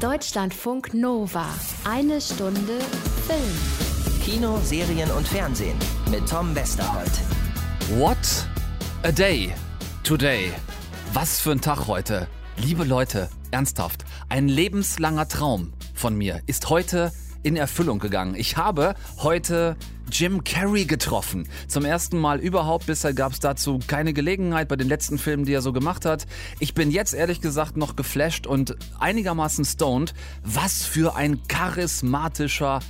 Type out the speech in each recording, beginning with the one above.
Deutschlandfunk Nova. Eine Stunde Film. Kino, Serien und Fernsehen mit Tom Westerholt. What a day today. Was für ein Tag heute. Liebe Leute, ernsthaft, ein lebenslanger Traum von mir ist heute in Erfüllung gegangen. Ich habe heute Jim Carrey getroffen. Zum ersten Mal überhaupt. Bisher gab es dazu keine Gelegenheit bei den letzten Filmen, die er so gemacht hat. Ich bin jetzt ehrlich gesagt noch geflasht und einigermaßen stoned. Was für ein charismatischer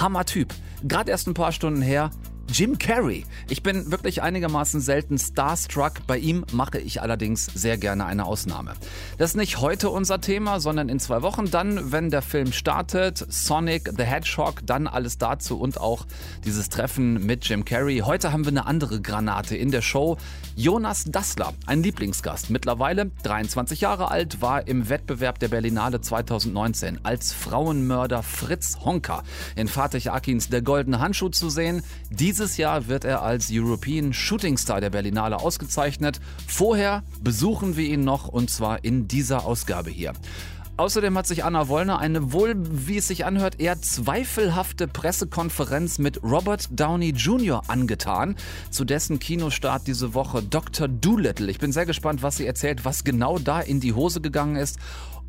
Hammertyp. Gerade erst ein paar Stunden her. Jim Carrey. Ich bin wirklich einigermaßen selten starstruck. Bei ihm mache ich allerdings sehr gerne eine Ausnahme. Das ist nicht heute unser Thema, sondern in zwei Wochen dann, wenn der Film startet. Sonic the Hedgehog, dann alles dazu und auch dieses Treffen mit Jim Carrey. Heute haben wir eine andere Granate in der Show. Jonas Dassler, ein Lieblingsgast. Mittlerweile 23 Jahre alt, war im Wettbewerb der Berlinale 2019 als Frauenmörder Fritz Honka in Fatih Akins Der Goldene Handschuh zu sehen. Diese dieses Jahr wird er als European Shooting Star der Berlinale ausgezeichnet. Vorher besuchen wir ihn noch und zwar in dieser Ausgabe hier. Außerdem hat sich Anna Wollner eine wohl, wie es sich anhört, eher zweifelhafte Pressekonferenz mit Robert Downey Jr. angetan, zu dessen Kinostart diese Woche Dr. Doolittle. Ich bin sehr gespannt, was sie erzählt, was genau da in die Hose gegangen ist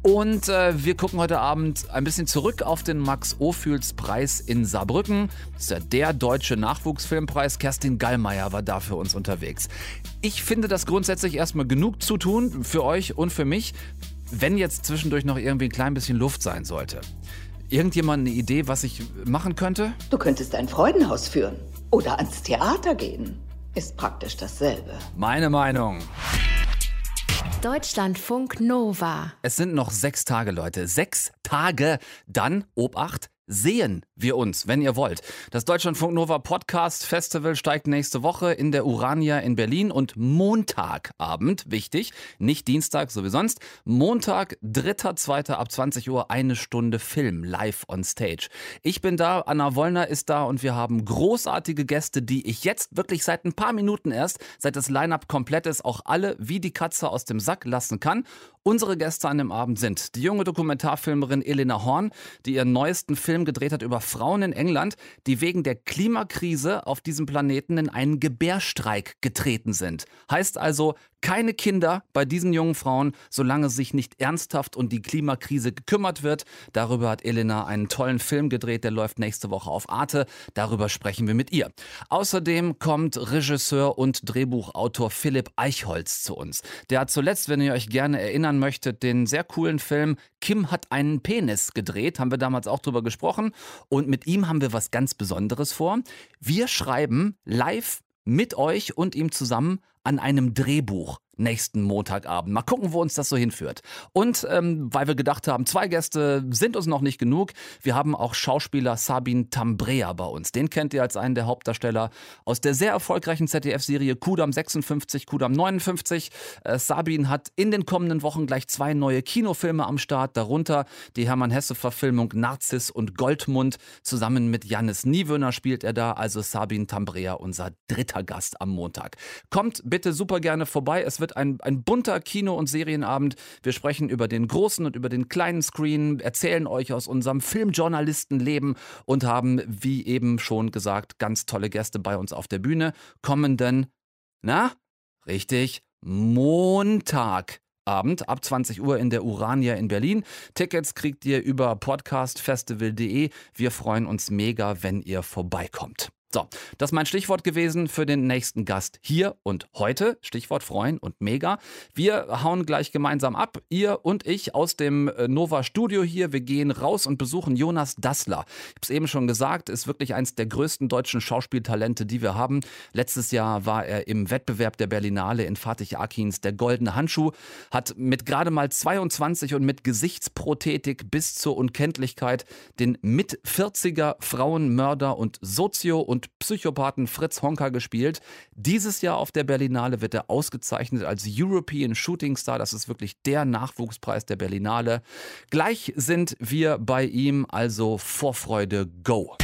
und äh, wir gucken heute Abend ein bisschen zurück auf den Max-Ophüls-Preis in Saarbrücken. Das ist ja der deutsche Nachwuchsfilmpreis. Kerstin Gallmeier war da für uns unterwegs. Ich finde das grundsätzlich erstmal genug zu tun für euch und für mich, wenn jetzt zwischendurch noch irgendwie ein klein bisschen Luft sein sollte. Irgendjemand eine Idee, was ich machen könnte? Du könntest ein Freudenhaus führen oder ans Theater gehen. Ist praktisch dasselbe. Meine Meinung. Deutschlandfunk Nova. Es sind noch sechs Tage, Leute. Sechs Tage. Dann, Obacht, sehen wir uns, wenn ihr wollt. Das Deutschlandfunk Nova Podcast Festival steigt nächste Woche in der Urania in Berlin und Montagabend, wichtig, nicht Dienstag, so wie sonst, Montag, 3.2. ab 20 Uhr, eine Stunde Film live on stage. Ich bin da, Anna Wollner ist da und wir haben großartige Gäste, die ich jetzt wirklich seit ein paar Minuten erst, seit das Line-Up komplett ist, auch alle wie die Katze aus dem Sack lassen kann. Unsere Gäste an dem Abend sind die junge Dokumentarfilmerin Elena Horn, die ihren neuesten Film gedreht hat über Frauen in England, die wegen der Klimakrise auf diesem Planeten in einen Gebärstreik getreten sind. Heißt also, keine Kinder bei diesen jungen Frauen, solange sich nicht ernsthaft um die Klimakrise gekümmert wird. Darüber hat Elena einen tollen Film gedreht, der läuft nächste Woche auf Arte. Darüber sprechen wir mit ihr. Außerdem kommt Regisseur und Drehbuchautor Philipp Eichholz zu uns. Der hat zuletzt, wenn ihr euch gerne erinnern möchtet, den sehr coolen Film Kim hat einen Penis gedreht. Haben wir damals auch drüber gesprochen. Und mit ihm haben wir was ganz Besonderes vor. Wir schreiben live mit euch und ihm zusammen an einem Drehbuch nächsten Montagabend. Mal gucken, wo uns das so hinführt. Und ähm, weil wir gedacht haben, zwei Gäste sind uns noch nicht genug, wir haben auch Schauspieler Sabin Tambrea bei uns. Den kennt ihr als einen der Hauptdarsteller aus der sehr erfolgreichen ZDF-Serie Kudam 56, Kudam 59. Äh, Sabin hat in den kommenden Wochen gleich zwei neue Kinofilme am Start, darunter die Hermann Hesse-Verfilmung Narzis und Goldmund. Zusammen mit Jannis Niewöhner spielt er da, also Sabin Tambrea, unser dritter Gast am Montag. Kommt bitte super gerne vorbei. Es wird wird ein, ein bunter Kino- und Serienabend. Wir sprechen über den großen und über den kleinen Screen, erzählen euch aus unserem Filmjournalistenleben und haben, wie eben schon gesagt, ganz tolle Gäste bei uns auf der Bühne. Kommenden, na, richtig, Montag. Abend ab 20 Uhr in der Urania in Berlin. Tickets kriegt ihr über podcastfestival.de. Wir freuen uns mega, wenn ihr vorbeikommt. So, das ist mein Stichwort gewesen für den nächsten Gast hier und heute. Stichwort freuen und mega. Wir hauen gleich gemeinsam ab, ihr und ich aus dem äh, Nova Studio hier. Wir gehen raus und besuchen Jonas Dassler. Ich habe es eben schon gesagt, ist wirklich eins der größten deutschen Schauspieltalente, die wir haben. Letztes Jahr war er im Wettbewerb der Berlinale in Fatih Akins der goldene Handschuh, hat mit gerade mal 22 und mit Gesichtsprothetik bis zur Unkenntlichkeit den mit 40er Frauenmörder und Sozio und und Psychopathen Fritz Honka gespielt. Dieses Jahr auf der Berlinale wird er ausgezeichnet als European Shooting Star. Das ist wirklich der Nachwuchspreis der Berlinale. Gleich sind wir bei ihm, also Vorfreude, go!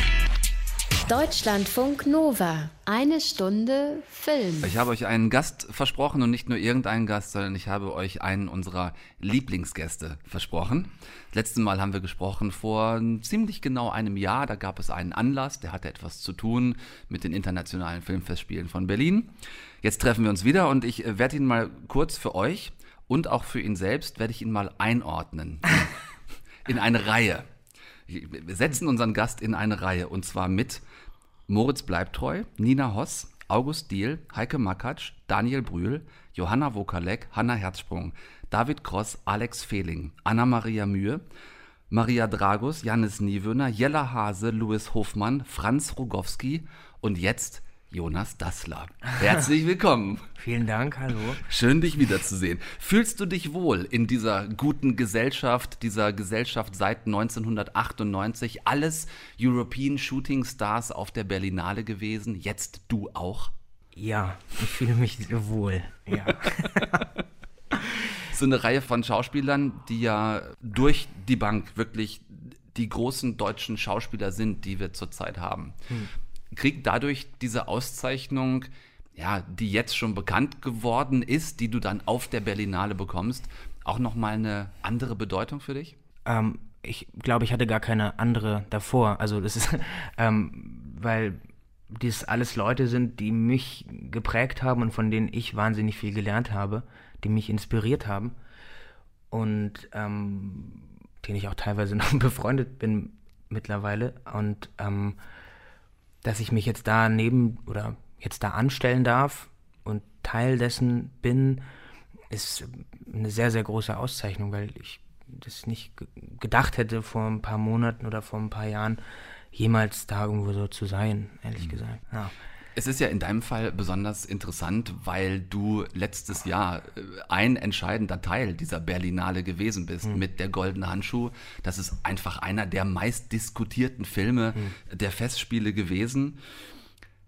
Deutschlandfunk Nova. Eine Stunde Film. Ich habe euch einen Gast versprochen und nicht nur irgendeinen Gast, sondern ich habe euch einen unserer Lieblingsgäste versprochen. Letztes Mal haben wir gesprochen vor ziemlich genau einem Jahr. Da gab es einen Anlass, der hatte etwas zu tun mit den internationalen Filmfestspielen von Berlin. Jetzt treffen wir uns wieder und ich werde ihn mal kurz für euch und auch für ihn selbst werde ich ihn mal einordnen in eine Reihe. Wir setzen unseren Gast in eine Reihe und zwar mit Moritz Bleibtreu, Nina Hoss, August Diehl, Heike Makatsch, Daniel Brühl, Johanna Wokalek, Hanna Herzsprung, David Kross, Alex Fehling, Anna-Maria Mühe, Maria Dragus, Jannis Niewöhner, Jella Hase, Louis Hofmann, Franz Rogowski und jetzt Jonas Dassler. Herzlich willkommen. Vielen Dank, hallo. Schön, dich wiederzusehen. Fühlst du dich wohl in dieser guten Gesellschaft, dieser Gesellschaft seit 1998? Alles European Shooting Stars auf der Berlinale gewesen, jetzt du auch? Ja, ich fühle mich wohl, ja. so eine Reihe von Schauspielern, die ja durch die Bank wirklich die großen deutschen Schauspieler sind, die wir zurzeit haben. Hm kriegt dadurch diese Auszeichnung, ja, die jetzt schon bekannt geworden ist, die du dann auf der Berlinale bekommst, auch nochmal eine andere Bedeutung für dich? Ähm, ich glaube, ich hatte gar keine andere davor. Also das ist, ähm, weil dies alles Leute sind, die mich geprägt haben und von denen ich wahnsinnig viel gelernt habe, die mich inspiriert haben und ähm, denen ich auch teilweise noch befreundet bin mittlerweile. Und ähm, dass ich mich jetzt da neben oder jetzt da anstellen darf und Teil dessen bin, ist eine sehr, sehr große Auszeichnung, weil ich das nicht gedacht hätte vor ein paar Monaten oder vor ein paar Jahren, jemals da irgendwo so zu sein, ehrlich mhm. gesagt. Ja. Es ist ja in deinem Fall besonders interessant, weil du letztes Jahr äh, ein entscheidender Teil dieser Berlinale gewesen bist mhm. mit der Goldene Handschuh. Das ist einfach einer der meist diskutierten Filme mhm. der Festspiele gewesen.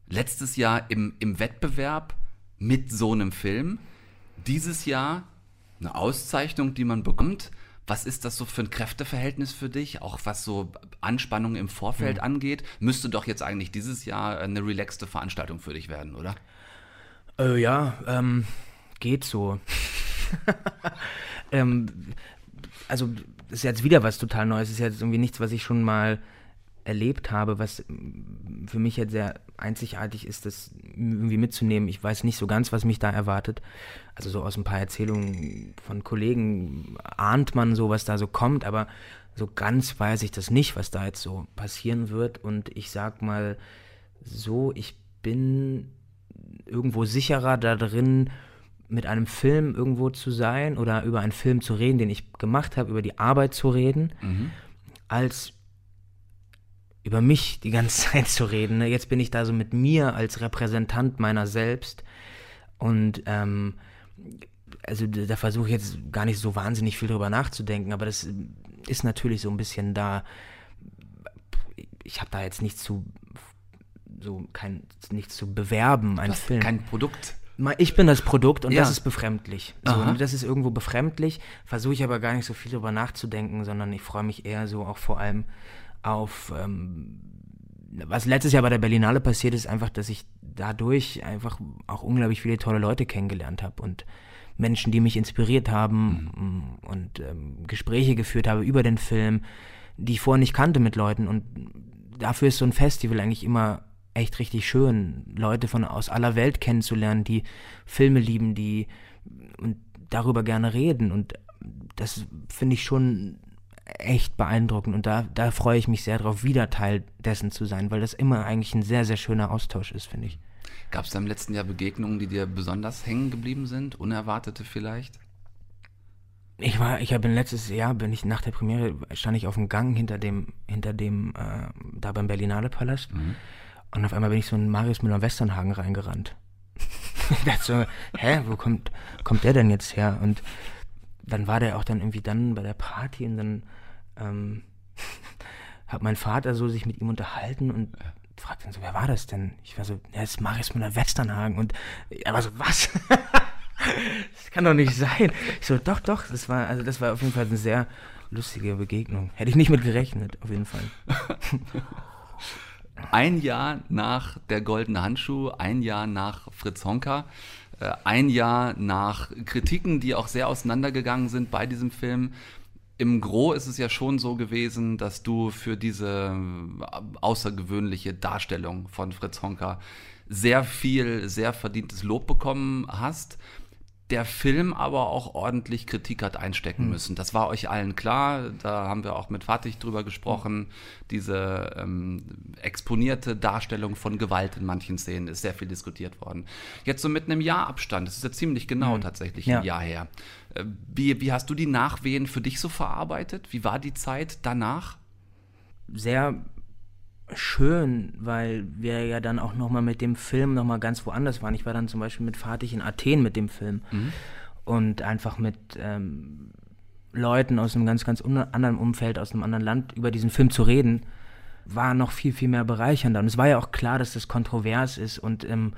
Letztes Jahr im, im Wettbewerb mit so einem Film. Dieses Jahr eine Auszeichnung, die man bekommt. Was ist das so für ein Kräfteverhältnis für dich, auch was so Anspannung im Vorfeld mhm. angeht? Müsste doch jetzt eigentlich dieses Jahr eine relaxte Veranstaltung für dich werden, oder? Äh, ja, ähm, geht so. ähm, also, das ist jetzt wieder was total Neues. Ist jetzt irgendwie nichts, was ich schon mal erlebt habe, was für mich jetzt sehr einzigartig ist, das irgendwie mitzunehmen. Ich weiß nicht so ganz, was mich da erwartet. Also so aus ein paar Erzählungen von Kollegen ahnt man so, was da so kommt, aber so ganz weiß ich das nicht, was da jetzt so passieren wird. Und ich sag mal so, ich bin irgendwo sicherer da drin, mit einem Film irgendwo zu sein oder über einen Film zu reden, den ich gemacht habe, über die Arbeit zu reden, mhm. als über mich die ganze Zeit zu reden. Ne? Jetzt bin ich da so mit mir als Repräsentant meiner selbst und ähm, also da versuche ich jetzt gar nicht so wahnsinnig viel drüber nachzudenken, aber das ist natürlich so ein bisschen da. Ich habe da jetzt nichts zu so kein nichts zu bewerben, ein Film. Kein Produkt. Ich bin das Produkt und ja. das ist befremdlich. So, das ist irgendwo befremdlich, versuche ich aber gar nicht so viel drüber nachzudenken, sondern ich freue mich eher so auch vor allem auf, ähm, was letztes Jahr bei der Berlinale passiert ist, einfach, dass ich dadurch einfach auch unglaublich viele tolle Leute kennengelernt habe und Menschen, die mich inspiriert haben mhm. und ähm, Gespräche geführt habe über den Film, die ich vorher nicht kannte mit Leuten. Und dafür ist so ein Festival eigentlich immer echt richtig schön, Leute von aus aller Welt kennenzulernen, die Filme lieben, die und darüber gerne reden. Und das finde ich schon echt beeindruckend und da, da freue ich mich sehr drauf, wieder Teil dessen zu sein, weil das immer eigentlich ein sehr, sehr schöner Austausch ist, finde ich. Gab es da im letzten Jahr Begegnungen, die dir besonders hängen geblieben sind? Unerwartete vielleicht? Ich war, ich habe letztes Jahr, bin ich nach der Premiere, stand ich auf dem Gang hinter dem, hinter dem, äh, da beim Berlinale Palast. Mhm. Und auf einmal bin ich so in Marius Müller-Westernhagen reingerannt. ich dachte so, hä, wo kommt, kommt der denn jetzt her? Und dann war der auch dann irgendwie dann bei der Party und dann ähm, hat mein Vater so sich mit ihm unterhalten und fragt dann so, wer war das denn? Ich war so, ja, das ist Marius Müller Westernhagen und er war so, was? das kann doch nicht sein. Ich so, doch, doch, das war, also das war auf jeden Fall eine sehr lustige Begegnung. Hätte ich nicht mit gerechnet, auf jeden Fall. ein Jahr nach Der Goldene Handschuh, ein Jahr nach Fritz Honka, ein Jahr nach Kritiken, die auch sehr auseinandergegangen sind bei diesem Film. Im Gro ist es ja schon so gewesen, dass du für diese äh, außergewöhnliche Darstellung von Fritz Honka sehr viel, sehr verdientes Lob bekommen hast der Film aber auch ordentlich Kritik hat einstecken hm. müssen. Das war euch allen klar. Da haben wir auch mit Fatih drüber gesprochen. Diese ähm, exponierte Darstellung von Gewalt in manchen Szenen ist sehr viel diskutiert worden. Jetzt so mit einem Jahrabstand, das ist ja ziemlich genau mhm. tatsächlich ja. ein Jahr her. Äh, wie, wie hast du die Nachwehen für dich so verarbeitet? Wie war die Zeit danach? Sehr schön, weil wir ja dann auch nochmal mit dem Film nochmal ganz woanders waren. Ich war dann zum Beispiel mit Fatih in Athen mit dem Film mhm. und einfach mit ähm, Leuten aus einem ganz, ganz anderen Umfeld, aus einem anderen Land über diesen Film zu reden, war noch viel, viel mehr bereichernder. Und es war ja auch klar, dass das kontrovers ist und ähm,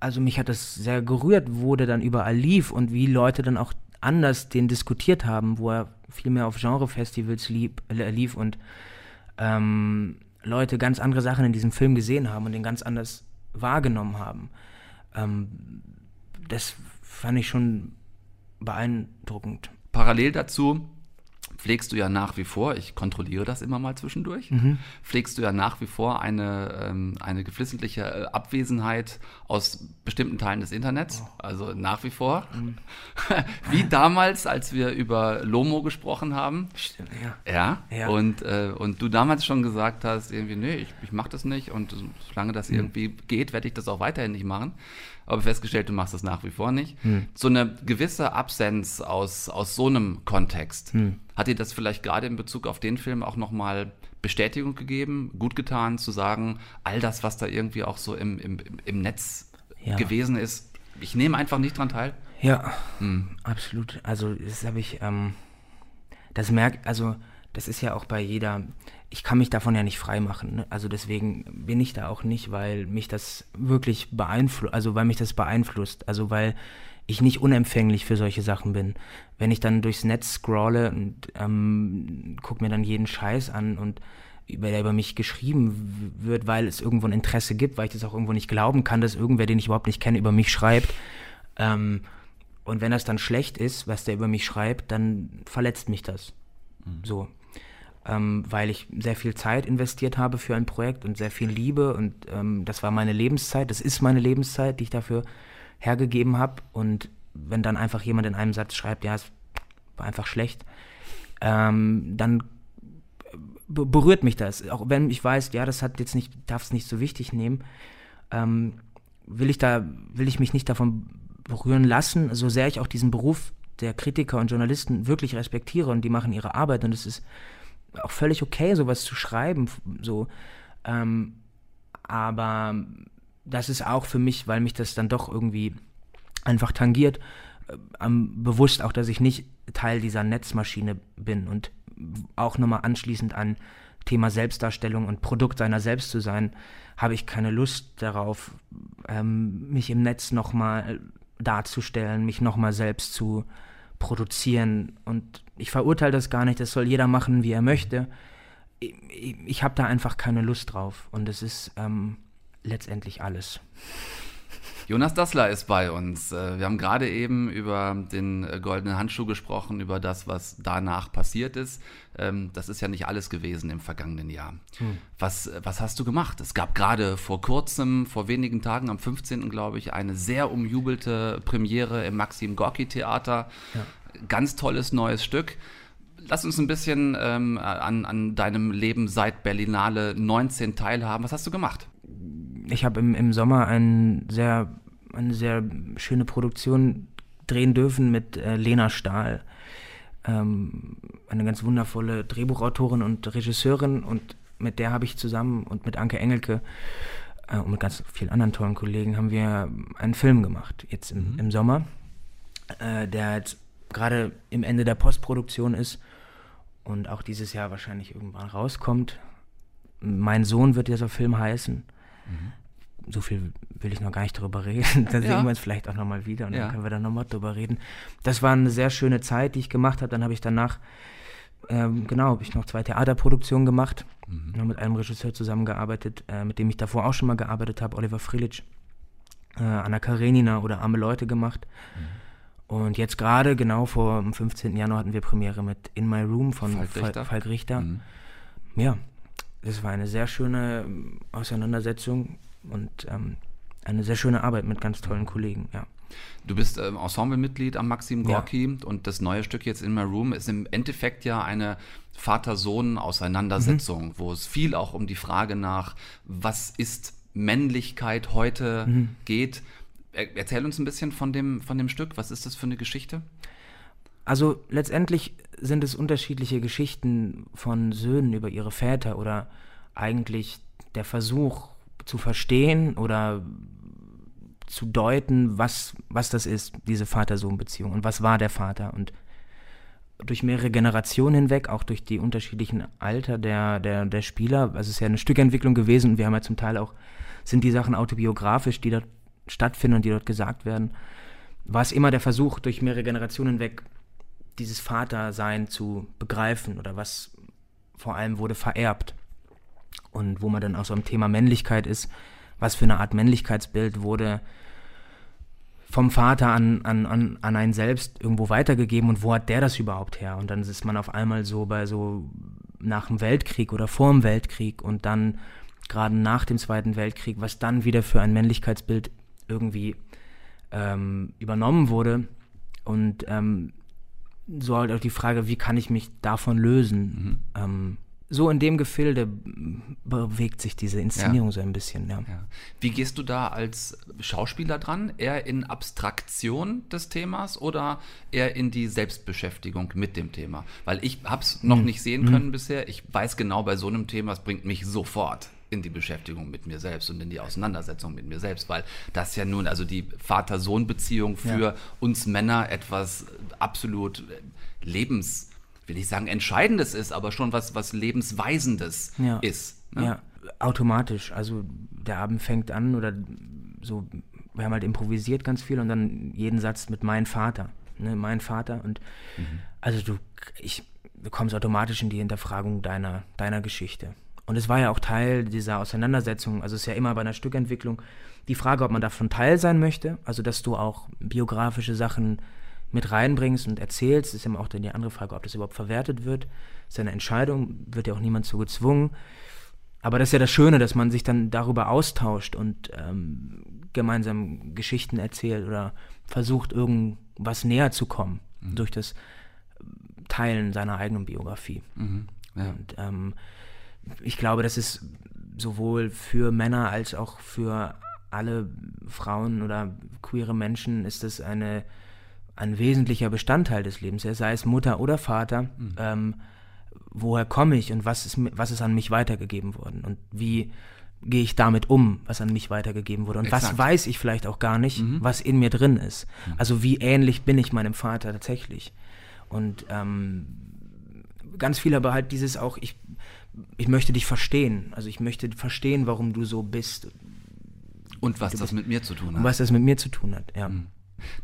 also mich hat das sehr gerührt, wo der dann überall lief und wie Leute dann auch anders den diskutiert haben, wo er viel mehr auf Genrefestivals lieb, äh, lief und ähm, Leute ganz andere Sachen in diesem Film gesehen haben und den ganz anders wahrgenommen haben. Ähm, das fand ich schon beeindruckend. Parallel dazu pflegst du ja nach wie vor, ich kontrolliere das immer mal zwischendurch, mhm. pflegst du ja nach wie vor eine, ähm, eine geflissentliche äh, Abwesenheit aus bestimmten Teilen des Internets, oh. also nach wie vor. Mhm. wie damals, als wir über Lomo gesprochen haben. Stimmt, ja. Ja, ja. Und, äh, und du damals schon gesagt hast, irgendwie, nee, ich, ich mache das nicht und solange das mhm. irgendwie geht, werde ich das auch weiterhin nicht machen aber festgestellt, du machst das nach wie vor nicht. Hm. So eine gewisse Absenz aus, aus so einem Kontext, hm. hat dir das vielleicht gerade in Bezug auf den Film auch nochmal Bestätigung gegeben, gut getan, zu sagen, all das, was da irgendwie auch so im, im, im Netz ja. gewesen ist, ich nehme einfach nicht dran teil? Ja, hm. absolut. Also das habe ich, ähm, das merkt, also das ist ja auch bei jeder, ich kann mich davon ja nicht freimachen. Ne? Also deswegen bin ich da auch nicht, weil mich das wirklich beeinflusst, also weil mich das beeinflusst, also weil ich nicht unempfänglich für solche Sachen bin. Wenn ich dann durchs Netz scrolle und ähm, gucke mir dann jeden Scheiß an und über, der über mich geschrieben wird, weil es irgendwo ein Interesse gibt, weil ich das auch irgendwo nicht glauben kann, dass irgendwer, den ich überhaupt nicht kenne, über mich schreibt. Ähm, und wenn das dann schlecht ist, was der über mich schreibt, dann verletzt mich das. Mhm. So ähm, weil ich sehr viel Zeit investiert habe für ein Projekt und sehr viel Liebe und ähm, das war meine Lebenszeit, das ist meine Lebenszeit, die ich dafür hergegeben habe. Und wenn dann einfach jemand in einem Satz schreibt, ja, es war einfach schlecht, ähm, dann berührt mich das, auch wenn ich weiß, ja, das hat jetzt nicht, darf es nicht so wichtig nehmen, ähm, will ich da, will ich mich nicht davon berühren lassen, so sehr ich auch diesen Beruf der Kritiker und Journalisten wirklich respektiere und die machen ihre Arbeit und es ist auch völlig okay, sowas zu schreiben. So. Ähm, aber das ist auch für mich, weil mich das dann doch irgendwie einfach tangiert, äh, bewusst auch, dass ich nicht Teil dieser Netzmaschine bin und auch nochmal anschließend an Thema Selbstdarstellung und Produkt seiner selbst zu sein, habe ich keine Lust darauf, ähm, mich im Netz nochmal darzustellen, mich nochmal selbst zu produzieren und ich verurteile das gar nicht, das soll jeder machen, wie er möchte. Ich, ich, ich habe da einfach keine Lust drauf und es ist ähm, letztendlich alles. Jonas Dassler ist bei uns. Äh, wir haben gerade eben über den goldenen Handschuh gesprochen, über das, was danach passiert ist. Ähm, das ist ja nicht alles gewesen im vergangenen Jahr. Hm. Was, was hast du gemacht? Es gab gerade vor kurzem, vor wenigen Tagen, am 15. glaube ich, eine sehr umjubelte Premiere im Maxim Gorki Theater. Ja ganz tolles neues Stück. Lass uns ein bisschen ähm, an, an deinem Leben seit Berlinale 19 teilhaben. Was hast du gemacht? Ich habe im, im Sommer ein sehr, eine sehr schöne Produktion drehen dürfen mit äh, Lena Stahl. Ähm, eine ganz wundervolle Drehbuchautorin und Regisseurin und mit der habe ich zusammen und mit Anke Engelke äh, und mit ganz vielen anderen tollen Kollegen haben wir einen Film gemacht, jetzt im, mhm. im Sommer, äh, der jetzt gerade im Ende der Postproduktion ist und auch dieses Jahr wahrscheinlich irgendwann rauskommt. Mein Sohn wird dieser Film heißen. Mhm. So viel will ich noch gar nicht darüber reden. Dann ja. sehen wir uns vielleicht auch nochmal wieder und ja. dann können wir da nochmal drüber reden. Das war eine sehr schöne Zeit, die ich gemacht habe. Dann habe ich danach ähm, genau, habe ich noch zwei Theaterproduktionen gemacht, mhm. mit einem Regisseur zusammengearbeitet, äh, mit dem ich davor auch schon mal gearbeitet habe, Oliver Frilic, äh, Anna Karenina oder Arme Leute gemacht. Mhm. Und jetzt gerade, genau vor dem 15. Januar hatten wir Premiere mit In My Room von Falk Richter. Falk Richter. Mhm. Ja, das war eine sehr schöne ähm, Auseinandersetzung und ähm, eine sehr schöne Arbeit mit ganz tollen Kollegen, ja. Du bist ähm, Ensemblemitglied am Maxim Gorki ja. und das neue Stück jetzt in My Room ist im Endeffekt ja eine Vater-Sohn-Auseinandersetzung, mhm. wo es viel auch um die Frage nach, was ist Männlichkeit heute mhm. geht. Er, erzähl uns ein bisschen von dem, von dem Stück. Was ist das für eine Geschichte? Also letztendlich sind es unterschiedliche Geschichten von Söhnen über ihre Väter oder eigentlich der Versuch zu verstehen oder zu deuten, was, was das ist, diese Vater-Sohn-Beziehung und was war der Vater. Und durch mehrere Generationen hinweg, auch durch die unterschiedlichen Alter der, der, der Spieler, also es ist ja eine Stückentwicklung gewesen und wir haben ja zum Teil auch, sind die Sachen autobiografisch, die dort stattfinden und die dort gesagt werden, war es immer der Versuch, durch mehrere Generationen hinweg dieses Vatersein zu begreifen oder was vor allem wurde vererbt. Und wo man dann auch so am Thema Männlichkeit ist, was für eine Art Männlichkeitsbild wurde vom Vater an, an, an, an einen selbst irgendwo weitergegeben und wo hat der das überhaupt her? Und dann ist man auf einmal so bei so nach dem Weltkrieg oder vor dem Weltkrieg und dann gerade nach dem Zweiten Weltkrieg, was dann wieder für ein Männlichkeitsbild irgendwie ähm, übernommen wurde. Und ähm, so halt auch die Frage, wie kann ich mich davon lösen? Mhm. Ähm, so in dem Gefilde bewegt sich diese Inszenierung ja. so ein bisschen. Ja. ja. Wie gehst du da als Schauspieler dran? Eher in Abstraktion des Themas oder eher in die Selbstbeschäftigung mit dem Thema? Weil ich habe es noch mhm. nicht sehen können mhm. bisher. Ich weiß genau, bei so einem Thema, es bringt mich sofort in die Beschäftigung mit mir selbst und in die Auseinandersetzung mit mir selbst, weil das ja nun, also die Vater-Sohn-Beziehung für uns Männer etwas absolut lebens will ich sagen, Entscheidendes ist, aber schon was, was Lebensweisendes ja. ist. Ne? Ja, automatisch. Also der Abend fängt an oder so, wir haben halt improvisiert ganz viel und dann jeden Satz mit mein Vater. Ne, mein Vater. Und mhm. also du, ich, du kommst automatisch in die Hinterfragung deiner, deiner Geschichte. Und es war ja auch Teil dieser Auseinandersetzung, also es ist ja immer bei einer Stückentwicklung die Frage, ob man davon Teil sein möchte, also dass du auch biografische Sachen mit reinbringst und erzählst, ist immer auch dann die andere Frage, ob das überhaupt verwertet wird. Das ist eine Entscheidung, wird ja auch niemand zu gezwungen. Aber das ist ja das Schöne, dass man sich dann darüber austauscht und ähm, gemeinsam Geschichten erzählt oder versucht, irgendwas näher zu kommen mhm. durch das Teilen seiner eigenen Biografie. Mhm. Ja. Und ähm, ich glaube, das ist sowohl für Männer als auch für alle Frauen oder queere Menschen ist es eine ein wesentlicher Bestandteil des Lebens, sei es Mutter oder Vater. Mhm. Ähm, woher komme ich und was ist, was ist an mich weitergegeben worden und wie gehe ich damit um, was an mich weitergegeben wurde und Exakt. was weiß ich vielleicht auch gar nicht, mhm. was in mir drin ist. Mhm. Also wie ähnlich bin ich meinem Vater tatsächlich. Und ähm, ganz viel aber halt dieses auch, ich, ich möchte dich verstehen. Also ich möchte verstehen, warum du so bist. Und was das bist. mit mir zu tun hat. Und was das mit mir zu tun hat, ja.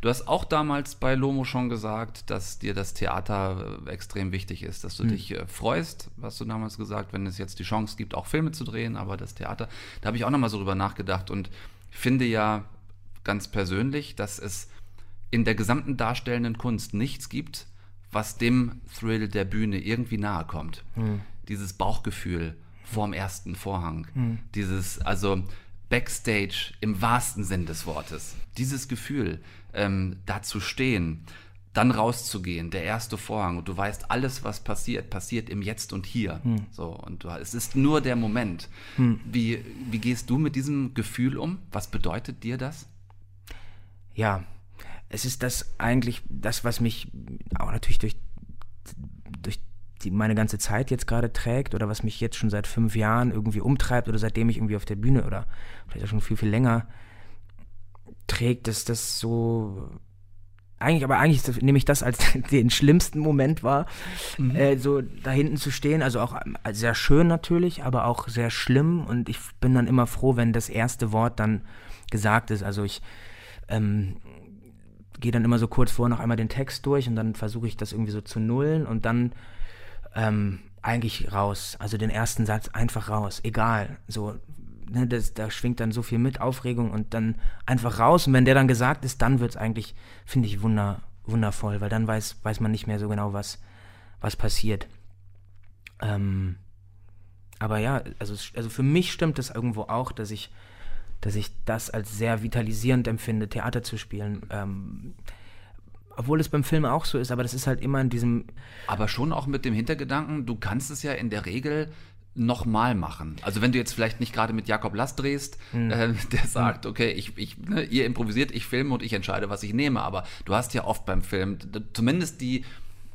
Du hast auch damals bei Lomo schon gesagt, dass dir das Theater äh, extrem wichtig ist, dass du mhm. dich äh, freust, hast du damals gesagt, wenn es jetzt die Chance gibt, auch Filme zu drehen, aber das Theater, da habe ich auch nochmal so drüber nachgedacht und finde ja ganz persönlich, dass es in der gesamten darstellenden Kunst nichts gibt, was dem Thrill der Bühne irgendwie nahe kommt. Mhm. Dieses Bauchgefühl vorm ersten Vorhang, mhm. dieses, also Backstage im wahrsten Sinn des Wortes. Dieses Gefühl, ähm, da zu stehen, dann rauszugehen, der erste Vorhang und du weißt, alles, was passiert, passiert im Jetzt und Hier. Hm. So, und du, es ist nur der Moment. Hm. Wie, wie gehst du mit diesem Gefühl um? Was bedeutet dir das? Ja, es ist das eigentlich, das, was mich auch natürlich durch, durch die meine ganze Zeit jetzt gerade trägt oder was mich jetzt schon seit fünf Jahren irgendwie umtreibt oder seitdem ich irgendwie auf der Bühne oder vielleicht auch schon viel, viel länger trägt, dass das so eigentlich, aber eigentlich nehme ich das als den schlimmsten Moment war, mhm. äh, so da hinten zu stehen. Also auch äh, sehr schön natürlich, aber auch sehr schlimm. Und ich bin dann immer froh, wenn das erste Wort dann gesagt ist. Also ich ähm, gehe dann immer so kurz vor noch einmal den Text durch und dann versuche ich das irgendwie so zu nullen und dann ähm, eigentlich raus. Also den ersten Satz einfach raus, egal. So, ne, das, da schwingt dann so viel mit, Aufregung und dann einfach raus. Und wenn der dann gesagt ist, dann wird es eigentlich, finde ich, wunder, wundervoll, weil dann weiß, weiß man nicht mehr so genau, was, was passiert. Ähm, aber ja, also, also für mich stimmt das irgendwo auch, dass ich, dass ich das als sehr vitalisierend empfinde, Theater zu spielen. Ähm, obwohl es beim Film auch so ist, aber das ist halt immer in diesem. Aber schon auch mit dem Hintergedanken, du kannst es ja in der Regel nochmal machen. Also wenn du jetzt vielleicht nicht gerade mit Jakob Last drehst, mhm. äh, der sagt, okay, ich, ich, ne, ihr improvisiert, ich filme und ich entscheide, was ich nehme. Aber du hast ja oft beim Film zumindest die,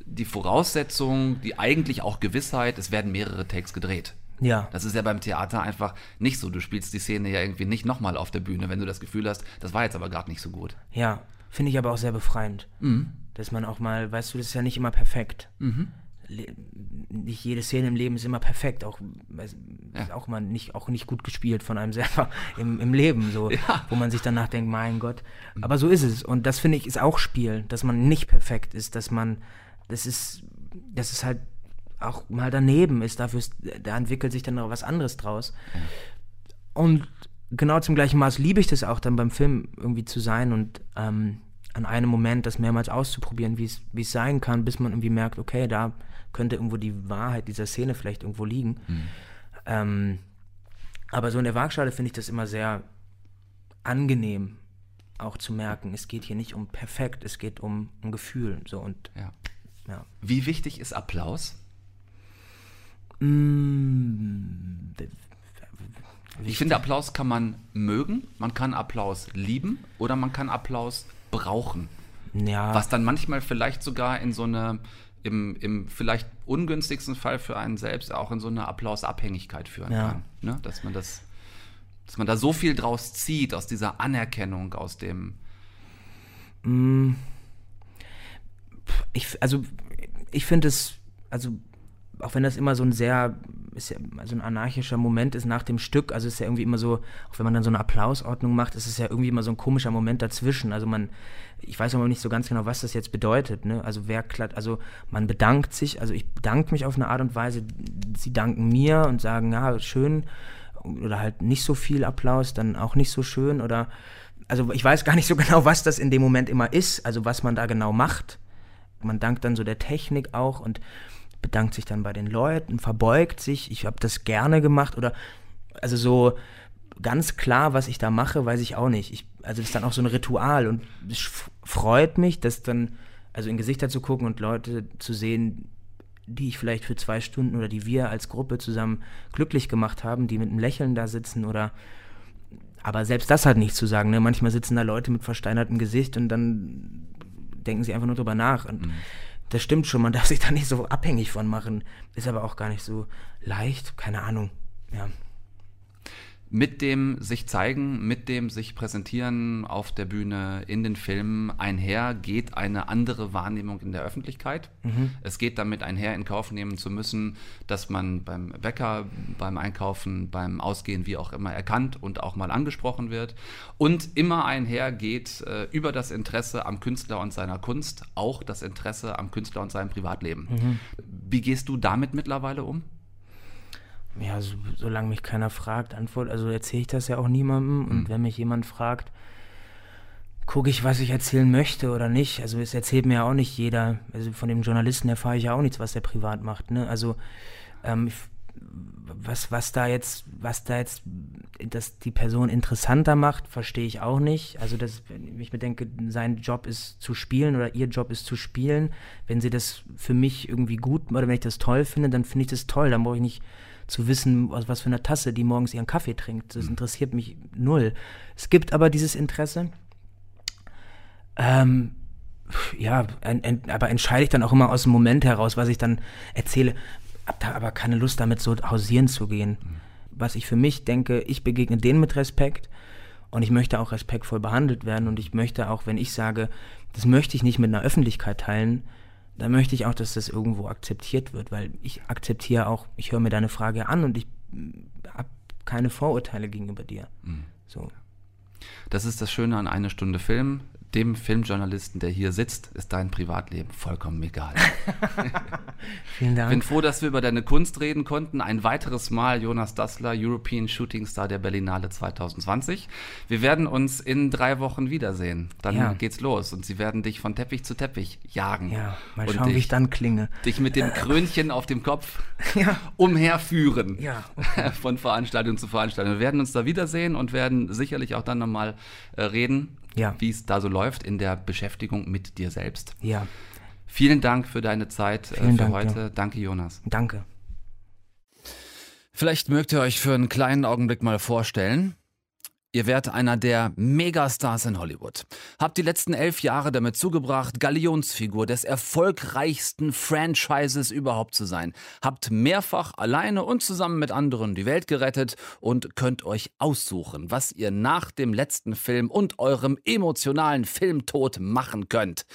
die Voraussetzung, die eigentlich auch Gewissheit, es werden mehrere Takes gedreht. Ja. Das ist ja beim Theater einfach nicht so. Du spielst die Szene ja irgendwie nicht nochmal auf der Bühne, wenn du das Gefühl hast, das war jetzt aber gerade nicht so gut. Ja, finde ich aber auch sehr befreiend. Mhm. Dass man auch mal, weißt du, das ist ja nicht immer perfekt. Mhm. Nicht jede Szene im Leben ist immer perfekt, auch, ja. auch mal nicht, auch nicht gut gespielt von einem selber im, im Leben, so, ja. wo man sich danach denkt, mein Gott. Mhm. Aber so ist es. Und das finde ich ist auch Spiel, dass man nicht perfekt ist, dass man, das ist, das ist halt auch mal daneben ist. Dafür ist, da entwickelt sich dann noch was anderes draus. Ja. Und genau zum gleichen Maß liebe ich das auch dann beim Film irgendwie zu sein und ähm, an einem Moment das mehrmals auszuprobieren, wie es sein kann, bis man irgendwie merkt, okay, da könnte irgendwo die Wahrheit dieser Szene vielleicht irgendwo liegen. Mhm. Ähm, aber so in der Waagschale finde ich das immer sehr angenehm, auch zu merken, es geht hier nicht um perfekt, es geht um, um Gefühl. So und, ja. Ja. Wie wichtig ist Applaus? Mm, ich finde, Applaus kann man mögen, man kann Applaus lieben oder man kann Applaus brauchen. Ja. Was dann manchmal vielleicht sogar in so eine, im, im vielleicht ungünstigsten Fall für einen selbst auch in so eine Applausabhängigkeit führen ja. kann. Ne? Dass man das, dass man da so viel draus zieht, aus dieser Anerkennung, aus dem. Mm. Ich, also, ich finde es, also auch wenn das immer so ein sehr, ist ja, so ein anarchischer Moment ist nach dem Stück, also ist ja irgendwie immer so, auch wenn man dann so eine Applausordnung macht, ist es ja irgendwie immer so ein komischer Moment dazwischen. Also man, ich weiß aber nicht so ganz genau, was das jetzt bedeutet. Ne? Also wer klatt, also man bedankt sich, also ich bedanke mich auf eine Art und Weise, sie danken mir und sagen, ja, schön, oder halt nicht so viel Applaus, dann auch nicht so schön oder also ich weiß gar nicht so genau, was das in dem Moment immer ist, also was man da genau macht. Man dankt dann so der Technik auch und bedankt sich dann bei den Leuten, verbeugt sich. Ich habe das gerne gemacht oder also so ganz klar, was ich da mache, weiß ich auch nicht. Ich, also das ist dann auch so ein Ritual und es freut mich, dass dann also in Gesichter zu gucken und Leute zu sehen, die ich vielleicht für zwei Stunden oder die wir als Gruppe zusammen glücklich gemacht haben, die mit einem Lächeln da sitzen oder aber selbst das hat nichts zu sagen. Ne? Manchmal sitzen da Leute mit versteinertem Gesicht und dann denken sie einfach nur drüber nach. Und mhm das stimmt schon, man darf sich da nicht so abhängig von machen. Ist aber auch gar nicht so leicht, keine Ahnung. Ja mit dem sich zeigen, mit dem sich präsentieren auf der Bühne, in den Filmen einher geht eine andere Wahrnehmung in der Öffentlichkeit. Mhm. Es geht damit einher, in Kauf nehmen zu müssen, dass man beim Bäcker, beim Einkaufen, beim Ausgehen, wie auch immer, erkannt und auch mal angesprochen wird. Und immer einher geht äh, über das Interesse am Künstler und seiner Kunst auch das Interesse am Künstler und seinem Privatleben. Mhm. Wie gehst du damit mittlerweile um? Ja, so, solange mich keiner fragt, antwort, also erzähle ich das ja auch niemandem. Und mhm. wenn mich jemand fragt, gucke ich, was ich erzählen möchte oder nicht. Also es erzählt mir ja auch nicht jeder. Also von dem Journalisten erfahre ich ja auch nichts, was der privat macht. Ne? Also ähm, was, was da jetzt, was da jetzt dass die Person interessanter macht, verstehe ich auch nicht. Also dass wenn ich bedenke, sein Job ist zu spielen oder ihr Job ist zu spielen. Wenn sie das für mich irgendwie gut oder wenn ich das toll finde, dann finde ich das toll. Dann brauche ich nicht zu wissen, aus was für einer Tasse die morgens ihren Kaffee trinkt. Das mhm. interessiert mich null. Es gibt aber dieses Interesse. Ähm, ja, en, en, aber entscheide ich dann auch immer aus dem Moment heraus, was ich dann erzähle. Hab da aber keine Lust damit so hausieren zu gehen. Mhm. Was ich für mich denke, ich begegne denen mit Respekt und ich möchte auch respektvoll behandelt werden und ich möchte auch, wenn ich sage, das möchte ich nicht mit einer Öffentlichkeit teilen, da möchte ich auch, dass das irgendwo akzeptiert wird, weil ich akzeptiere auch, ich höre mir deine Frage an und ich mm, habe keine Vorurteile gegenüber dir. Mhm. So. Das ist das Schöne an einer Stunde Film. Dem Filmjournalisten, der hier sitzt, ist dein Privatleben vollkommen egal. Vielen Dank. Bin froh, dass wir über deine Kunst reden konnten. Ein weiteres Mal Jonas Dassler, European Shooting Star der Berlinale 2020. Wir werden uns in drei Wochen wiedersehen. Dann Ja. geht's los und sie werden dich von Teppich zu Teppich jagen. ja, mal schauen, wie dich, ich dann klinge. dich mit dem Krönchen auf dem Kopf Ja. umherführen. Ja. Von Veranstaltung zu Veranstaltung. Wir werden uns da wiedersehen und werden sicherlich auch dann nochmal äh, reden, Ja. wie es da so läuft in der Beschäftigung mit dir selbst. Ja, Vielen Dank für deine Zeit äh, Vielen für Dank, heute. ja. Danke, Jonas. danke. Vielleicht mögt ihr euch für einen kleinen Augenblick mal vorstellen. Ihr wärt einer der Megastars in Hollywood. Habt die letzten elf Jahre damit zugebracht, Galionsfigur des erfolgreichsten Franchises überhaupt zu sein. Habt mehrfach alleine und zusammen mit anderen die Welt gerettet und könnt euch aussuchen, was ihr nach dem letzten Film und eurem emotionalen Filmtod machen könnt.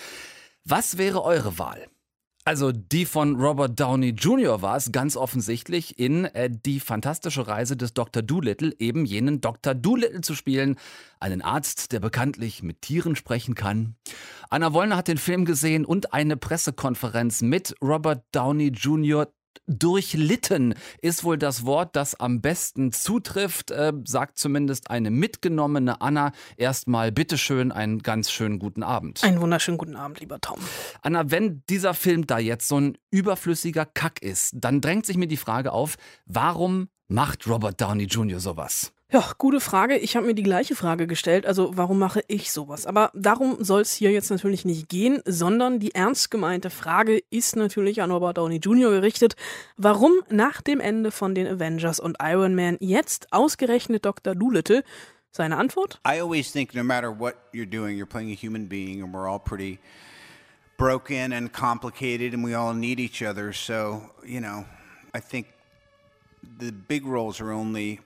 Was wäre eure Wahl? Also die von Robert Downey Jr. war es ganz offensichtlich in äh, die fantastische Reise des Dr. Doolittle, eben jenen Dr. Doolittle zu spielen, einen Arzt, der bekanntlich mit Tieren sprechen kann. Anna Wollner hat den Film gesehen und eine Pressekonferenz mit Robert Downey Jr. Durchlitten ist wohl das Wort, das am besten zutrifft, äh, sagt zumindest eine mitgenommene Anna. Erstmal bitteschön einen ganz schönen guten Abend. Einen wunderschönen guten Abend, lieber Tom. Anna, wenn dieser Film da jetzt so ein überflüssiger Kack ist, dann drängt sich mir die Frage auf, warum macht Robert Downey Jr. sowas? Ja, gute Frage. Ich habe mir die gleiche Frage gestellt. Also, warum mache ich sowas? Aber darum soll es hier jetzt natürlich nicht gehen, sondern die ernst gemeinte Frage ist natürlich an Robert Downey Jr. gerichtet. Warum nach dem Ende von den Avengers und Iron Man jetzt ausgerechnet Dr. Doolittle? Seine Antwort? I always think no matter what you're doing, you're playing a human being, and we're all pretty broken and complicated, and we all need each other. So, you know, I think the big roles are only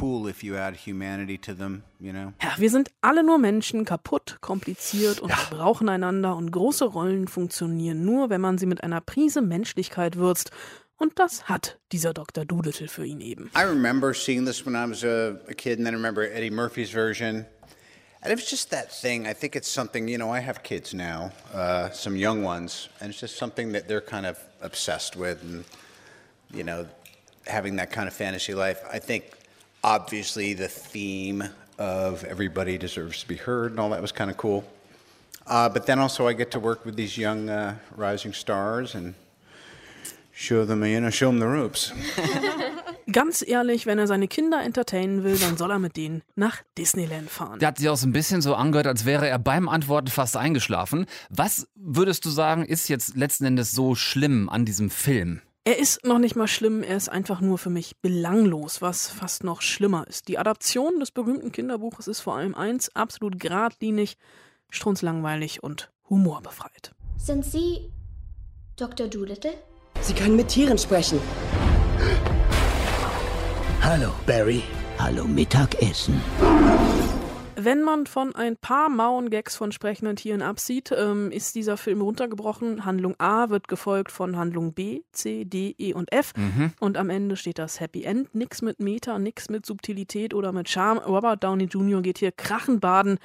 cool if you add humanity to them, you know? Ja, wir sind alle nur Menschen, kaputt, kompliziert und wir brauchen einander und große Rollen funktionieren nur, wenn man sie mit einer Prise Menschlichkeit würzt. Und das hat dieser Dr. Doolittle für ihn eben. I remember seeing this when I was a, a kid, and then I remember Eddie Murphy's version. And it was just that thing. I think it's something, you know, I have kids now, uh, some young ones, and it's just something that they're kind of obsessed with, and, you know, having that kind of fantasy life. I think obviously the theme of everybody deserves to be heard and all that was kind of cool. Uh, but then also I get to work with these young uh, rising stars and show them, you know, show them the ropes. Ganz ehrlich, wenn er seine Kinder entertainen will, dann soll er mit denen nach Disneyland fahren. Der hat sich auch so ein bisschen so angehört, als wäre er beim Antworten fast eingeschlafen. Was würdest du sagen, ist jetzt letzten Endes so schlimm an diesem Film? Er ist noch nicht mal schlimm, er ist einfach nur für mich belanglos, was fast noch schlimmer ist. Die Adaption des berühmten Kinderbuches ist vor allem eins, absolut geradlinig, strunzlangweilig und humorbefreit. Sind Sie Dr. Doolittle? Sie können mit Tieren sprechen. Hallo, Barry. Hallo, Mittagessen. Wenn man von ein paar mauen Gags von sprechenden Tieren absieht, ähm, ist dieser Film runtergebrochen. Handlung A wird gefolgt von Handlung B, C, D, E und F. Und am Ende steht das Happy End. Nix mit Meta, nix mit Subtilität oder mit Charme. Robert Downey Jr. geht hier krachen baden,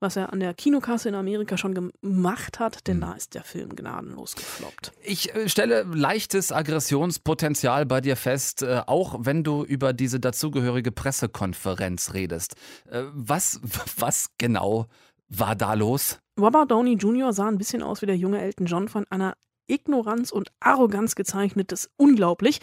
was er an der Kinokasse in Amerika schon gemacht hat, denn da ist der Film gnadenlos gefloppt. Ich äh, stelle leichtes Aggressionspotenzial bei dir fest, äh, auch wenn du über diese dazugehörige Pressekonferenz redest. Äh, was, was genau war da los? Robert Downey Jr. sah ein bisschen aus wie der junge Elton John von einer Ignoranz und Arroganz gezeichnet, das ist unglaublich.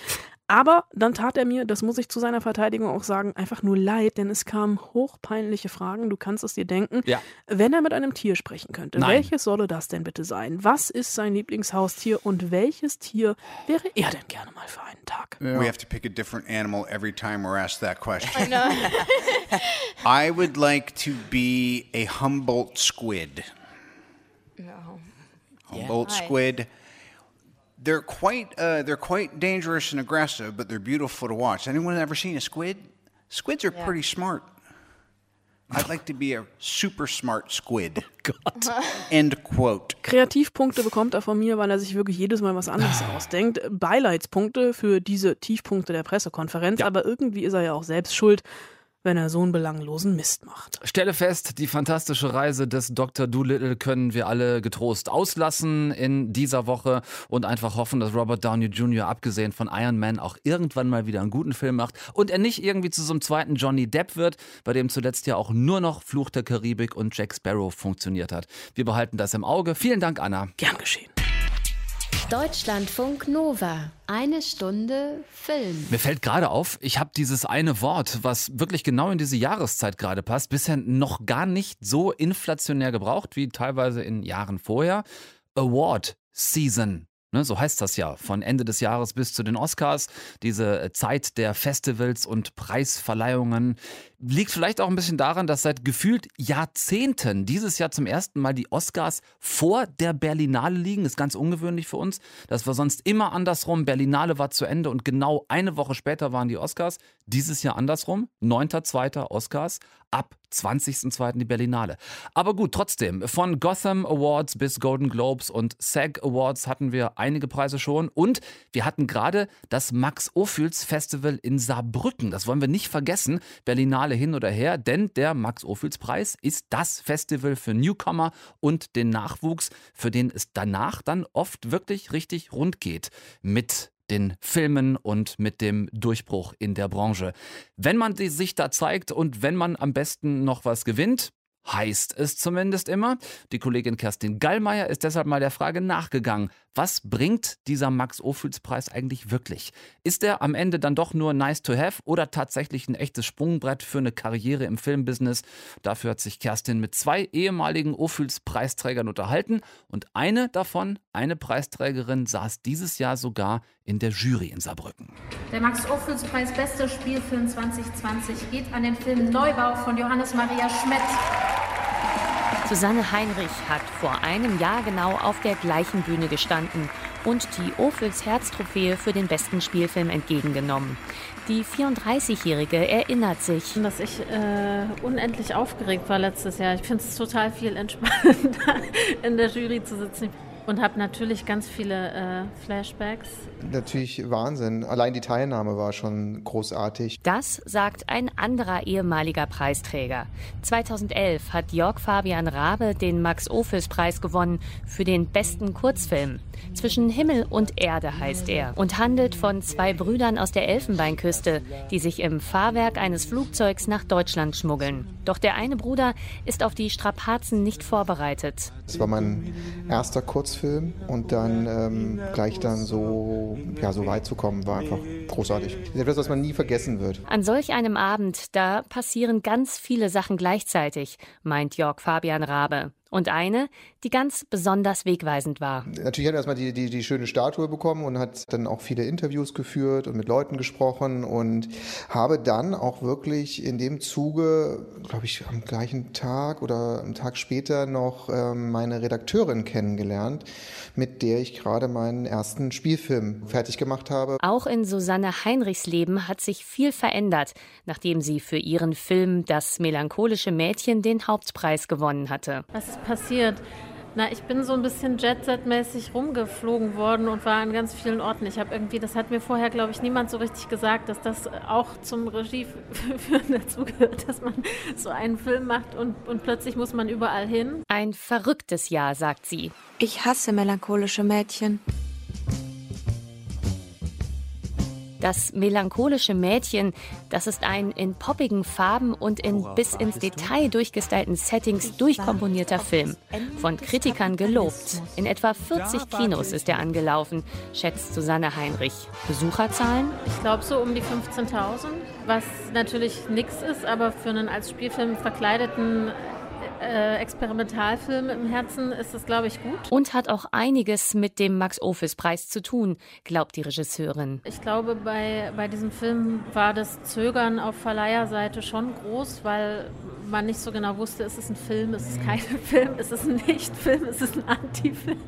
Aber dann tat er mir, das muss ich zu seiner Verteidigung auch sagen, einfach nur leid, denn es kamen hochpeinliche Fragen, du kannst es dir denken. Ja. Wenn er mit einem Tier sprechen könnte, Nein. welches solle das denn bitte sein? Was ist sein Lieblingshaustier und welches Tier wäre er denn gerne mal für einen Tag? We have to pick a different animal every time we're asked that question. I would like to be a Humboldt squid. Humboldt Why? squid. They're quite uh, they're quite dangerous and aggressive, but they're beautiful to watch. Anyone ever seen a squid? Squids are pretty smart. I'd like to be a super smart squid. End quote. Kreativpunkte bekommt er von mir, weil er sich wirklich jedes Mal was anderes ausdenkt. Beileidspunkte für diese Tiefpunkte der Pressekonferenz, aber irgendwie ist er ja auch selbst schuld. Wenn er so einen belanglosen Mist macht. Stelle fest, die fantastische Reise des Dr. Doolittle können wir alle getrost auslassen in dieser Woche und einfach hoffen, dass Robert Downey Jr. abgesehen von Iron Man auch irgendwann mal wieder einen guten Film macht und er nicht irgendwie zu so einem zweiten Johnny Depp wird, bei dem zuletzt ja auch nur noch Fluch der Karibik und Jack Sparrow funktioniert hat. Wir behalten das im Auge. Vielen Dank, Anna. Gern geschehen. Deutschlandfunk Nova. Eine Stunde Film. Mir fällt gerade auf, ich habe dieses eine Wort, was wirklich genau in diese Jahreszeit gerade passt, bisher noch gar nicht so inflationär gebraucht wie teilweise in Jahren vorher. Award Season. Ne, so heißt das ja, von Ende des Jahres bis zu den Oscars. Diese Zeit der Festivals und Preisverleihungen liegt vielleicht auch ein bisschen daran, dass seit gefühlt Jahrzehnten dieses Jahr zum ersten Mal die Oscars vor der Berlinale liegen. Ist ganz ungewöhnlich für uns. Das war sonst immer andersrum. Berlinale war zu Ende und genau eine Woche später waren die Oscars. Dieses Jahr andersrum. 9.2. Oscars. Ab 20.02. die Berlinale. Aber gut, trotzdem, von Gotham Awards bis Golden Globes und SAG Awards hatten wir einige Preise schon. Und wir hatten gerade das Max Ophüls Festival in Saarbrücken. Das wollen wir nicht vergessen. Berlinale hin oder her, denn der Max Ophüls Preis ist das Festival für Newcomer und den Nachwuchs, für den es danach dann oft wirklich richtig rund geht mit den Filmen und mit dem Durchbruch in der Branche. Wenn man sich da zeigt und wenn man am besten noch was gewinnt, heißt es zumindest immer. Die Kollegin Kerstin Gallmeier ist deshalb mal der Frage nachgegangen, was bringt dieser Max-Ophüls-Preis eigentlich wirklich? Ist er am Ende dann doch nur nice to have oder tatsächlich ein echtes Sprungbrett für eine Karriere im Filmbusiness? Dafür hat sich Kerstin mit zwei ehemaligen Ophüls-Preisträgern unterhalten und eine davon, eine Preisträgerin, saß dieses Jahr sogar in der Jury in Saarbrücken. Der Max-Ophüls-Preis Bester Spielfilm 2020 geht an den Film Neubau von Johannes Maria Schmidt. Susanne Heinrich hat vor einem Jahr genau auf der gleichen Bühne gestanden und die Ophüls Herztrophäe für den besten Spielfilm entgegengenommen. Die 34-Jährige erinnert sich. Dass ich äh, unendlich aufgeregt war letztes Jahr. Ich finde es total viel entspannender, in der Jury zu sitzen. Und habe natürlich ganz viele äh, Flashbacks. Natürlich Wahnsinn. Allein die Teilnahme war schon großartig. Das sagt ein anderer ehemaliger Preisträger. 2011 hat Jörg Fabian Rabe den Max-Ophüls-Preis gewonnen für den besten Kurzfilm. Zwischen Himmel und Erde heißt er und handelt von zwei Brüdern aus der Elfenbeinküste, die sich im Fahrwerk eines Flugzeugs nach Deutschland schmuggeln. Doch der eine Bruder ist auf die Strapazen nicht vorbereitet. Es war mein erster Kurzfilm und dann ähm, gleich dann so, ja, so weit zu kommen, war einfach großartig. Das ist etwas, was man nie vergessen wird. An solch einem Abend, da passieren ganz viele Sachen gleichzeitig, meint Jörg Fabian Rabe. Und eine, die ganz besonders wegweisend war. Natürlich hat er erstmal die, die, die schöne Statue bekommen und hat dann auch viele Interviews geführt und mit Leuten gesprochen und habe dann auch wirklich in dem Zuge, glaube ich, am gleichen Tag oder am Tag später noch ähm, meine Redakteurin kennengelernt, mit der ich gerade meinen ersten Spielfilm fertig gemacht habe. Auch in Susanne Heinrichs Leben hat sich viel verändert, nachdem sie für ihren Film Das melancholische Mädchen den Hauptpreis gewonnen hatte. Was ist passiert? Na, ich bin so ein bisschen Jet-Set-mäßig rumgeflogen worden und war an ganz vielen Orten. Ich habe irgendwie, das hat mir vorher, glaube ich, niemand so richtig gesagt, dass das auch zum Regieführen dazugehört, dass man so einen Film macht und, und plötzlich muss man überall hin. Ein verrücktes Jahr, sagt sie. Ich hasse melancholische Mädchen. Das melancholische Mädchen, das ist ein in poppigen Farben und in bis ins Detail durchgestylten Settings durchkomponierter Film. Von Kritikern gelobt. In etwa 40 Kinos ist er angelaufen, schätzt Susanne Heinrich. Besucherzahlen? Ich glaube so um die 15.000, was natürlich nichts ist, aber für einen als Spielfilm verkleideten äh, Experimentalfilm im Herzen ist es, glaube ich, gut. Und hat auch einiges mit dem Max-Ophüls-Preis zu tun, glaubt die Regisseurin. Ich glaube, bei, bei diesem Film war das Zögern auf Verleiherseite schon groß, weil man nicht so genau wusste, ist es ein Film, ist es kein Film, ist es ein Nicht-Film, ist es ein Anti-Film.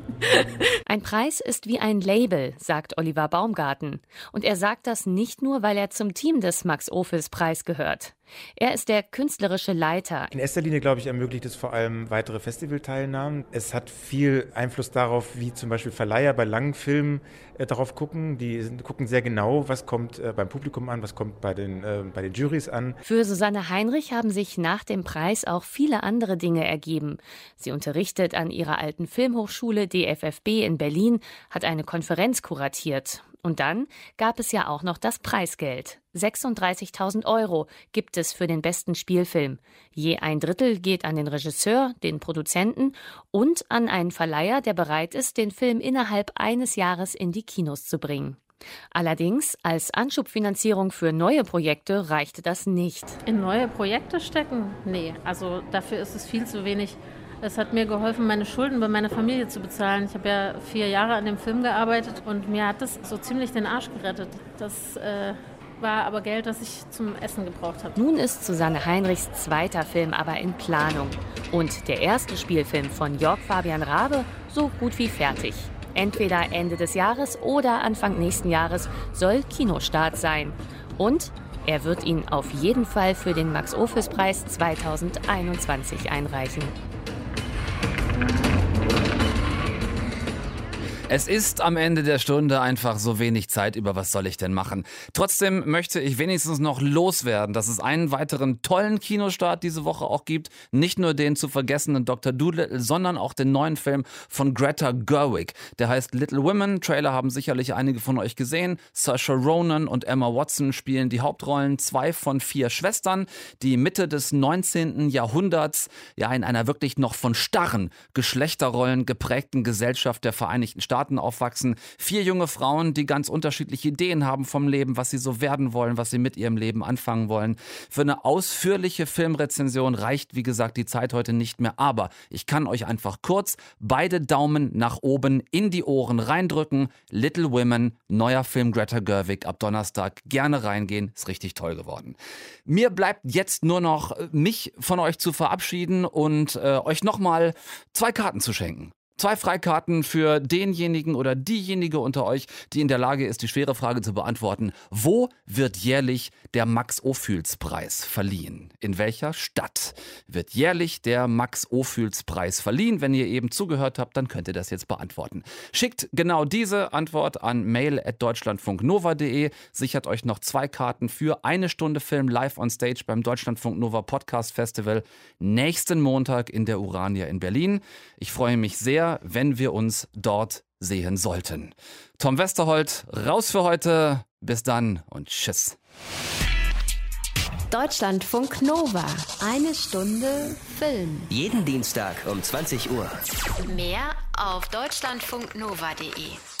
Ein Preis ist wie ein Label, sagt Oliver Baumgarten. Und er sagt das nicht nur, weil er zum Team des Max-Ophüls-Preis gehört. Er ist der künstlerische Leiter. In erster Linie, glaube ich, ermöglicht es vor allem weitere Festivalteilnahmen. Es hat viel Einfluss darauf, wie zum Beispiel Verleiher bei langen Filmen äh, darauf gucken. Die sind, gucken sehr genau, was kommt äh, beim Publikum an, was kommt bei den, äh, bei den Jurys an. Für Susanne Heinrich haben sich nach dem Preis auch viele andere Dinge ergeben. Sie unterrichtet an ihrer alten Filmhochschule DFFB in Berlin, hat eine Konferenz kuratiert. Und dann gab es ja auch noch das Preisgeld. 36.000 Euro gibt es für den besten Spielfilm. Je ein Drittel geht an den Regisseur, den Produzenten und an einen Verleiher, der bereit ist, den Film innerhalb eines Jahres in die Kinos zu bringen. Allerdings als Anschubfinanzierung für neue Projekte reichte das nicht. In neue Projekte stecken? Nee, also dafür ist es viel zu wenig. Es hat mir geholfen, meine Schulden bei meiner Familie zu bezahlen. Ich habe ja vier Jahre an dem Film gearbeitet und mir hat das so ziemlich den Arsch gerettet. Das äh, war aber Geld, das ich zum Essen gebraucht habe. Nun ist Susanne Heinrichs zweiter Film aber in Planung. Und der erste Spielfilm von Jörg Fabian Rabe so gut wie fertig. Entweder Ende des Jahres oder Anfang nächsten Jahres soll Kinostart sein. Und er wird ihn auf jeden Fall für den Max-Ophüls-Preis 2021 einreichen. Thank you. Es ist am Ende der Stunde einfach so wenig Zeit, über was soll ich denn machen. Trotzdem möchte ich wenigstens noch loswerden, dass es einen weiteren tollen Kinostart diese Woche auch gibt. Nicht nur den zu vergessenen Dr. Doolittle, sondern auch den neuen Film von Greta Gerwig. Der heißt Little Women. Trailer haben sicherlich einige von euch gesehen. Saoirse Ronan und Emma Watson spielen die Hauptrollen. Zwei von vier Schwestern, die Mitte des 19. Jahrhunderts ja in einer wirklich noch von starren Geschlechterrollen geprägten Gesellschaft der Vereinigten Staaten Staaten aufwachsen. Vier junge Frauen, die ganz unterschiedliche Ideen haben vom Leben, was sie so werden wollen, was sie mit ihrem Leben anfangen wollen. Für eine ausführliche Filmrezension reicht, wie gesagt, die Zeit heute nicht mehr. Aber ich kann euch einfach kurz beide Daumen nach oben in die Ohren reindrücken. Little Women, neuer Film Greta Gerwig ab Donnerstag. Gerne reingehen, ist richtig toll geworden. Mir bleibt jetzt nur noch, äh, mich von euch zu verabschieden und äh, euch nochmal zwei Karten zu schenken. Zwei Freikarten für denjenigen oder diejenige unter euch, die in der Lage ist, die schwere Frage zu beantworten. Wo wird jährlich der Max-Ophüls-Preis verliehen? In welcher Stadt wird jährlich der Max-Ophüls-Preis verliehen? Wenn ihr eben zugehört habt, dann könnt ihr das jetzt beantworten. Schickt genau diese Antwort an mail.deutschlandfunknova.de. Sichert euch noch zwei Karten für eine Stunde Film live on stage beim Deutschlandfunk Nova Podcast Festival nächsten Montag in der Urania in Berlin. Ich freue mich sehr wenn wir uns dort sehen sollten. Tom Westerholt, raus für heute. Bis dann und tschüss. Deutschlandfunk Nova. Eine Stunde Film. Jeden Dienstag um 20 Uhr. Mehr auf deutschlandfunknova.de.